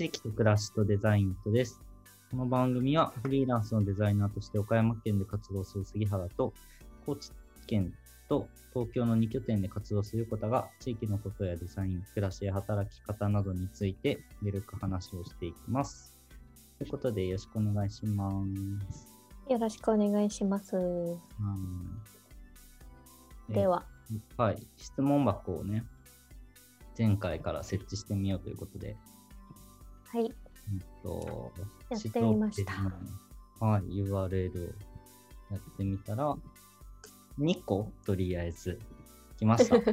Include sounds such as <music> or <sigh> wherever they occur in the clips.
地域と暮らしとデザインとです。この番組はフリーランスのデザイナーとして岡山県で活動する杉原と高知県と東京の2拠点で活動する横田が地域のことやデザイン、暮らしや働き方などについてゆるく話をしていきます。ということでよろしくお願いします。よろしくお願いします。うんでは、はい、質問箱をね、前回から設置してみようということで、はい、うんと、やってみましたはい、URL をやってみたら、2個とりあえず来ました。<laughs> <laughs>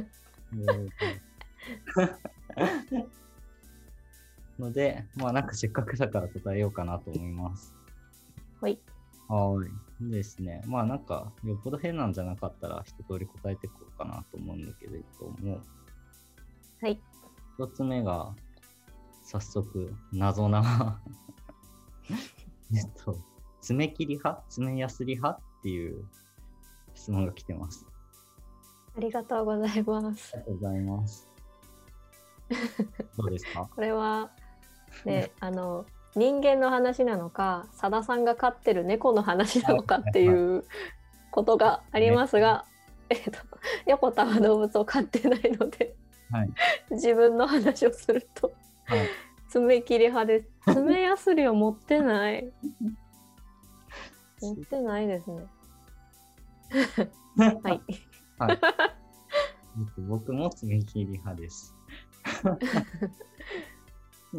ので、まあなんかせっかくだから答えようかなと思います。はい、はい。ですね。まあなんか、よっぽど変なんじゃなかったら一通り答えていこうかなと思うんだけれども、はい、一つ目が、早速、謎な、<laughs> えっと、爪切り派？爪やすり派？っていう質問が来てます。ありがとうございますあり。がとうございます。どうですか？<laughs> これは、ね、あの、人間の話なのか、さださんが飼ってる猫の話なのかっていうことがありますが、えっと、横田は動物を飼ってないので、はい。自分の話をすると、はい。爪切り派です。爪やすりを持ってない。持ってないですね。<laughs> はい。はい。えっと僕も爪切り派です。<laughs>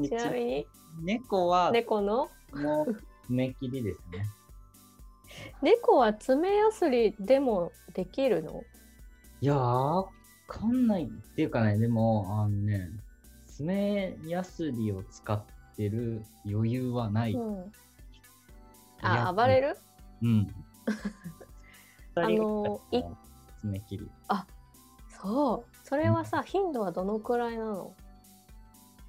ちなみに、猫は猫の？もう爪切りですね。猫は爪やすりでもできるの？いやー、わかんないっていうかね、でも、あのね、爪やすりを使ってる余裕はない。うん。あ、暴れる？るうん。<laughs> あのいが爪切り。そう。それはさ、頻度はどのくらいなの？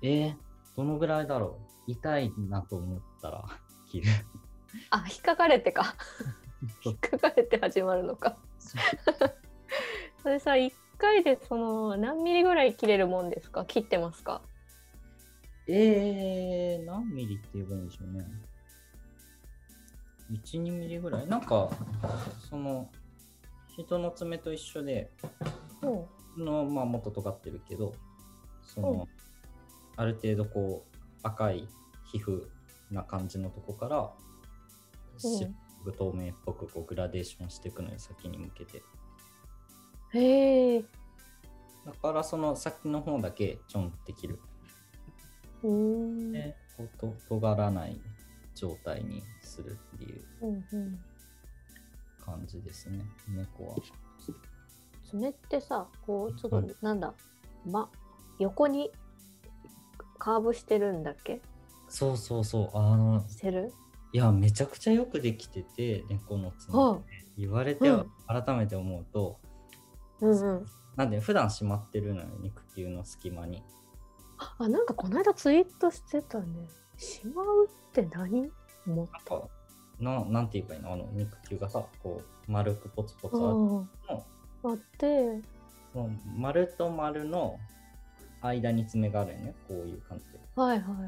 えー、どのぐらいだろう？痛いなと思ったら切る。あ、引っかかれてか。<laughs> 引っかかれて始まるのか。そ <laughs> れさ、1回でその何ミリぐらい切れるもんですか？切ってますか？えー、何ミリって言えばいいんでしょうね。1、2ミリぐらい？なんか、その、人の爪と一緒で、うん。の、まあ、もっと尖ってるけど、その、うんある程度こう、赤い皮膚な感じのとこから、透明っぽくこうグラデーションしていくのよ、先に向けて。へえ。だからその先の方だけちょんって切る。うーん。で、と尖らない状態にするっていううんうん。感じですね、猫は。爪ってさ、こう、ちょっはいと、なんだ、ま、横にカーブしてるんだっけ？そうそうそう、あの、してる？いや、めちゃくちゃよくできてて、猫の爪はって。言われては改めて思うと、うんうん。なんで普段しまってるのよ、肉球の隙間に。あ、なんかこの間ツイートしてたね。しまうって何思っなんか、ななんて言えばいいの？あの肉球がさ、こう、丸くポツポツあるた。の、あって、その丸と丸の間に爪があるよね、こういう感じで。はいは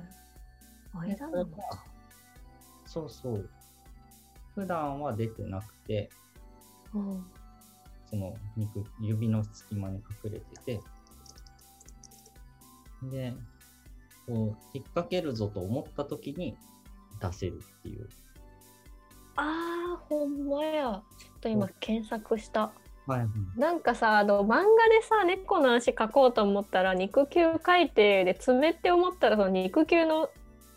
い。間なのか。そうそう。普段は出てなくて、うん。その肉、指の隙間に隠れてて、で、こう、引っ掛けるぞと思った時に出せるっていう。あー、ほんまや。ちょっと今検索した。はいはい。なんかさ、あの、漫画でさ、猫の足描こうと思ったら、肉球描いて、で、爪って思ったら、その肉球の、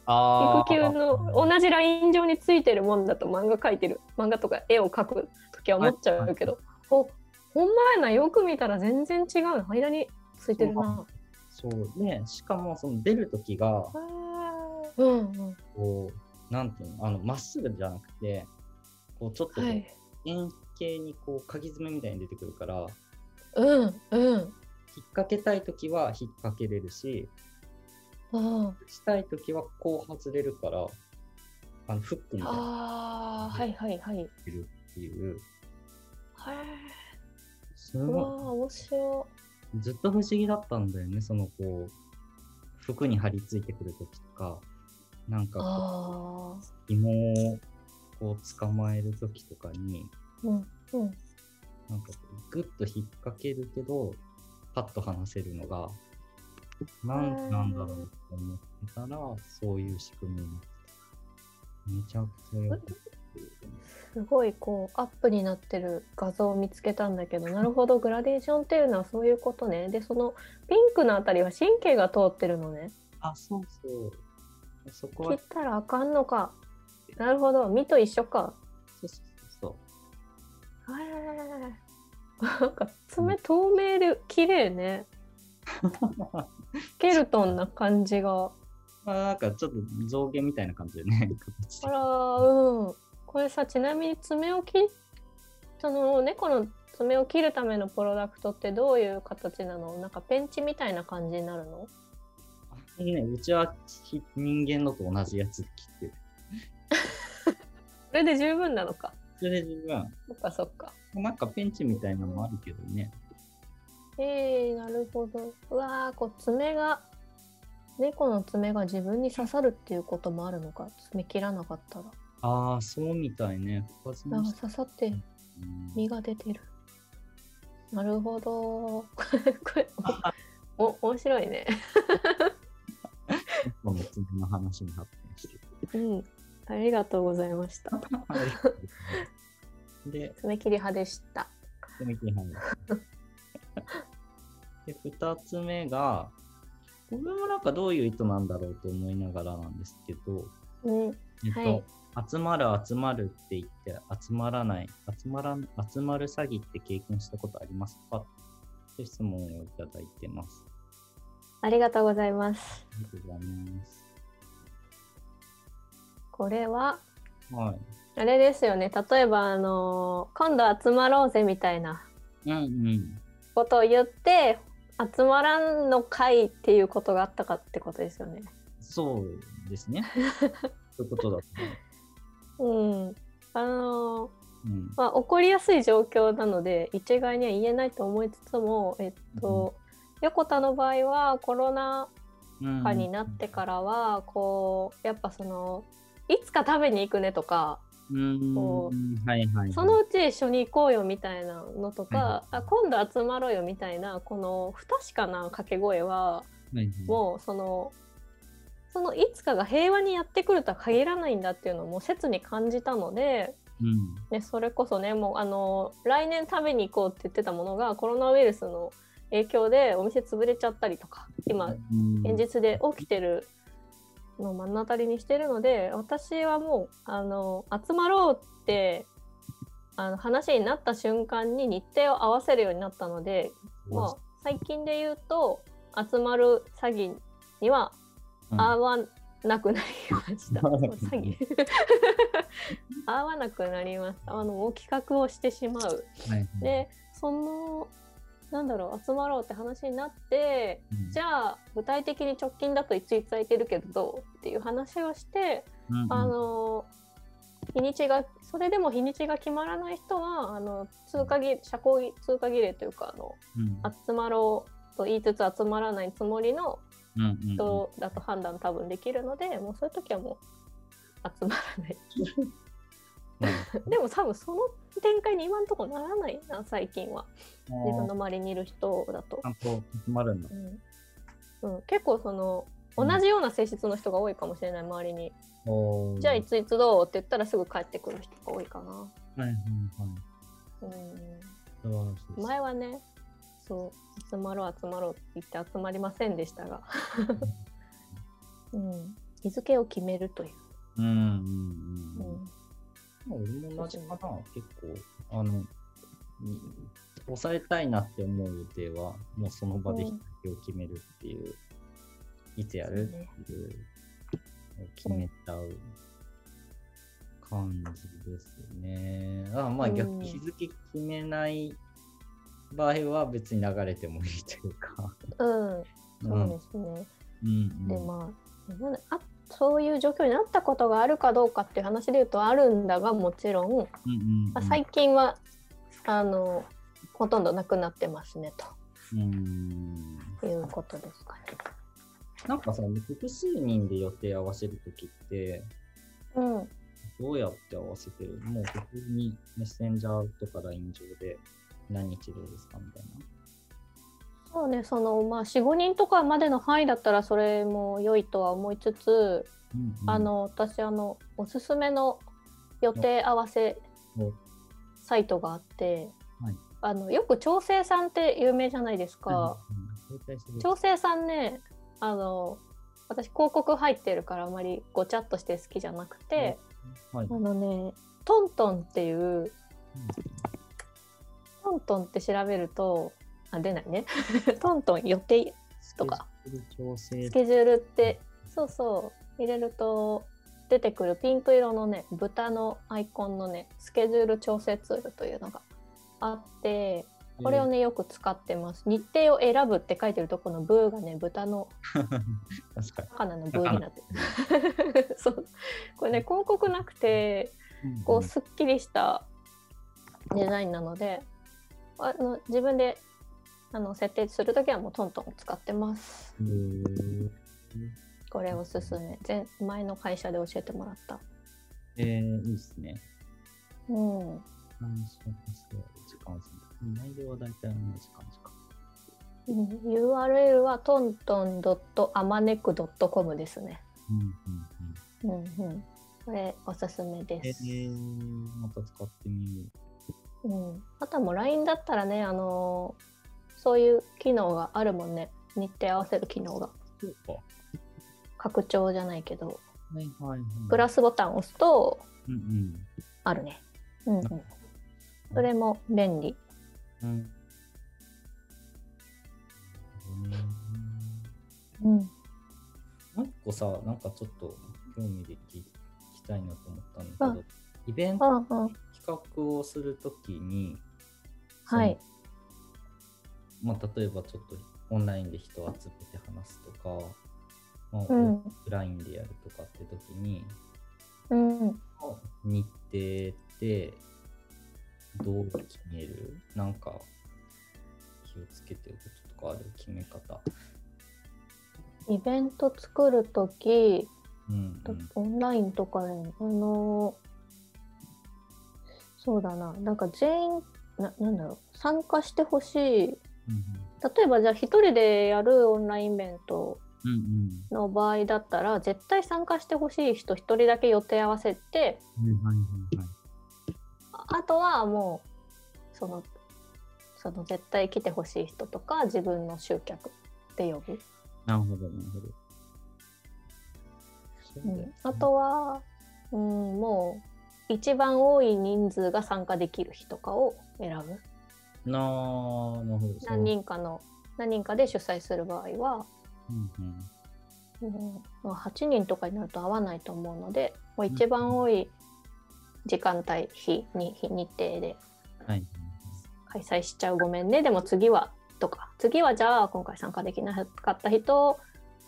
あ肉球の同じライン上についてるもんだと漫画描いてる、漫画とか絵を描くときは思っちゃうけど、ほ、ほんまやな、よく見たら全然違うの。間についてるな。そう。で、しかもその出る時が、うんうん。こう、なんていうの、あの、まっすぐじゃなくて、こう、ちょっと。円形にこう、鍵爪みたいに出てくるから、うんうん。引っ掛けたい時は引っ掛けれるし、あしたい時はこう外れるから、あの、フックみたいなのあー、はいはいはい。っていう、はい。すうわー、ご面白い、ずっと不思議だったんだよね、そのこう、服に張り付いてくるときとか、なんかこ。う紐をこう捕まえるときとかに、うんうん。なんかこうグッと引っ掛けるけど、パッと離せるのが、なんなんだろうと思ってたら、そういう仕組みになってた。めちゃくちゃよくできてるすごいこうアップになってる画像を見つけたんだけどなるほどグラデーションっていうのはそういうことね。でそのピンクのあたりは神経が通ってるのね。あ、そうそう。そこは。切っ、たらあかんのか。なるほど。実と一緒か。そうそうそう。へえなんか爪透明で綺麗ね。<laughs> スケルトンな感じが。ま <laughs> あ、なんかちょっと象牙みたいな感じでね、形あらうんこれさちなみに爪を切その猫の爪を切るためのプロダクトってどういう形なの？なんかペンチみたいな感じになるの？で。ね、うちはひ人間のと同じやつで切ってる。それで十分なのか？それで十分。そっかそっかなんかペンチみたいなのもあるけどね。えー、なるほどうわーこう爪が猫の爪が自分に刺さるっていうこともあるのか？爪切らなかったらああ、そうみたいね。刺さってうん。実が出てる。なるほど。<laughs> これ <laughs> おお面白いね。この爪の話に発展してる。うん。ありがとうございました。で、爪切り派でした。爪切り派で、二つ目が、これもなんかどういう意図なんだろうと思いながらなんですけど、うんえっと、はい集まる集まるって言って集まらない、集まらん集まる詐欺って経験したことありますか？という質問をいただいてます。ありがとうございますありがとうございます。これは？はい。あれですよね例えばあのー今度集まろうぜみたいなうんうん。ことを言って集まらんの会っていうことがあったかってことですよね。そうですね。<laughs> そういうことだと <laughs> うん、あのー思う。うん。まあ起こりやすい状況なので一概には言えないと思いつつも、えっと、横田の場合はコロナうん禍になってからはこうやっぱそのいつか食べに行くねとかうん。こはいはいはい。そのうち一緒に行こうよみたいなのとか、はあ今度集まろうよみたいなこの不確かな掛け声ははいはい、もうそのそのいつかが平和にやってくるとは限らないんだっていうのをもう切に感じたので、うん。ね、それこそねもうあの来年食べに行こうって言ってたものがコロナウイルスの影響でお店潰れちゃったりとか今うん現実で起きてるのを目の当たりにしてるので私はもうあの集まろうってあの話になった瞬間に日程を合わせるようになったので、まあ、最近で言うと集まる詐欺にはうん合わなくなりました。詐欺 <laughs> 合わなくなりました。あの企画をしてしまう。はいはいでそのなんだろう集まろうって話になってうんじゃあ具体的に直近だといついつ空いてるけどどうっていう話をして、うんうんあの日にちがそれでも日にちが決まらない人はあの通過儀社交通過儀礼というかあのうん集まろうと言いつつ集まらないつもりの人だと判断多分できるので、もうそういう時はもう集まらない。<laughs> でも多分その展開に今んとこならないな最近は自分の周りにいる人だとち。ゃんと決まるんだ。うんうん、結構その同じような性質の人が多いかもしれない周りに、おーじゃあいついつどうって言ったらすぐ帰ってくる人が多いかな、はいはいはい。うん。前はねそう集まろう集まろうって言って集まりませんでしたが、<laughs> うん、日付を決めるという、うんうんうん。うん。まあ、俺も同じかな、結構、あの、に抑えたいなって思う予定は、もうその場で日付を決めるっていう、いつやるっていう、決めちゃう感じですね。あまあうん。逆に日付決めない場合は別に流れてもいいというか。うん、そうですね、でまあそういう状況になったことがあるかどうかっていう話で言うとあるんだがもちろん、うんうんうん。まあ、最近はあのほとんどなくなってますねうん。ということですかね。なんかさ、複数人で予定合わせるときって、うん。どうやって合わせてる？もう普通にメッセンジャーとか LINE 上で何日どうですかみたいな。そうね、そのまあ4、5人とかまでの範囲だったらそれも良いとは思いつつ、うんうん。あ、の私あのおすすめの予定合わせおサイトがあって、はい。あのよく調整さんって有名じゃないですか。調整さんねあの私広告入ってるからあまりごちゃっとして好きじゃなくて、はい。あのねトントンっていうトントンって調べるとあ出ないね。<laughs> トントン予定とか。スケジュールってそうそう。入れると出てくるピンク色のね豚のアイコンのねスケジュール調整ツールというのがあってこれをねよく使ってます。日程を選ぶって書いてるとこのブーがね豚の。<laughs> 魚のブーになってる。<laughs> そう。これね広告なくてこうすっきりしたデザインなのであの自分であの設定するときはもうトントン使ってますこれおすすめ前前の会社で教えてもらったえー、いいっすね。うん時間線。内容は大体同じ感じか。うん URL はトントン .amanek.com ですね。うんうんうん。うんうん。これおすすめえです。ー、また使ってみようん。あとはもう LINE だったらね、あのーそういう機能があるもんね。日程合わせる機能が。う。そうか。拡張じゃないけど、はいはいはい。プラスボタンを押すとうんうん。あるね。うんうん。それも便利。うん。うん。もう一個さ、なんかちょっと興味で聞きたいなと思ったんだけど、イベント。企画をするときに、はい。まあ、例えばちょっとオンラインで人を集めて話すとか、まあうん。オフラインでやるとかってときに、うん。日程ってどう決める？なんか気をつけてることとかある？決め方。イベント作るとき、うんうんオンラインとかで、あのそうだな、なんか全員、ななんだろう、参加してほしい。うん例えばじゃあ一人でやるオンラインイベントの場合だったら、絶対参加してほしい人一人だけ予定合わせて、ああとはもう、その、その絶対来てほしい人とか自分の集客で呼ぶ。なるほどなるほど。そううんあとは、うん、もう一番多い人数が参加できる日とかを選ぶ。なるほど。何人かの何人かで主催する場合は、うんうんうんまあ、8人とかになると合わないと思うのでもう一番多い時間帯日に日日程ではい。開催しちゃうごめんねでも次はとか次はじゃあ今回参加できなかった人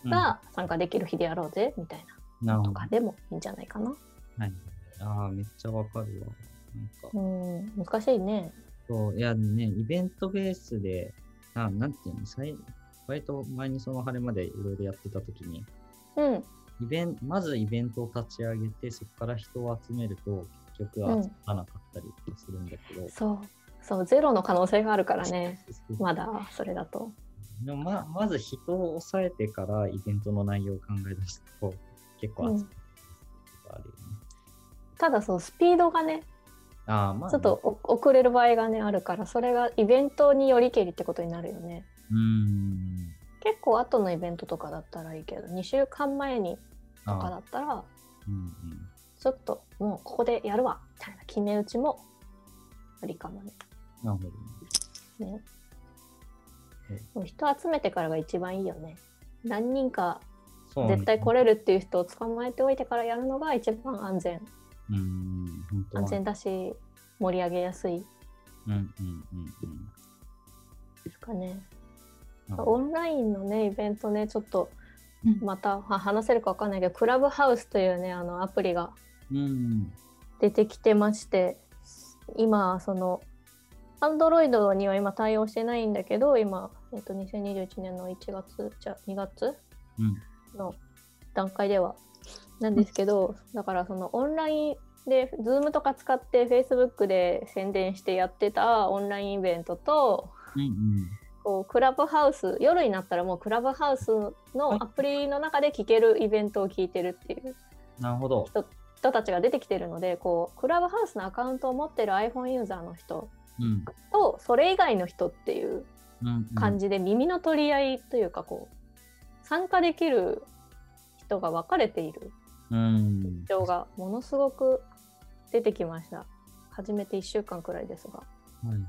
うんが参加できる日でやろうぜみたいなとかでもいいんじゃないかな。はい。ああ、めっちゃわかるわ。なんか、うん難しいね。そう、いやね、イベントベースで、ななんていうの、さい割と前にその晴れまでいろいろやってたときに、うんイベンまずイベントを立ち上げて、そこから人を集めると、結局うん集まらなかったりするんだけど、そうそうゼロの可能性があるからねまだそれだと。でもままず人を抑えてからイベントの内容を考え出すと、結構集まることがあるよね。ただそうスピードがねああ、まあ、ちょっとお遅れる場合がねあるからそれがイベントによりけりってことになるよね。うーん。結構後のイベントとかだったらいいけど2週間前にとかあだったらうんうん。ちょっともうここでやるわみたいな決め打ちもありかもね。なるほどね。ねうんもう人集めてからが一番いいよね。何人か絶対来れるっていう人を捕まえておいてからやるのが一番安全うーん、安全だし盛り上げやすいうんうんうんですかね。うん。オンラインのねイベントねちょっとうんまたは話せるか分かんないけどクラブハウスというねあのアプリがうん。出てきてまして今その Android には今対応してないんだけど今、えっと、2021年の1月じゃ2月うん。の段階ではなんですけど、だからそのオンラインで Zoom とか使って Facebook で宣伝してやってたオンラインイベントとうんうん。こうクラブハウス夜になったらもうクラブハウスのアプリの中で聞けるイベントを聞いてるっていうなるほど。人たちが出てきてるのでこうクラブハウスのアカウントを持ってる iPhone ユーザーの人うん。とそれ以外の人っていう感じで耳の取り合いというかこう参加できる人が分かれているうん。状がものすごく出てきました。始めて1週間くらいですが。はいはい。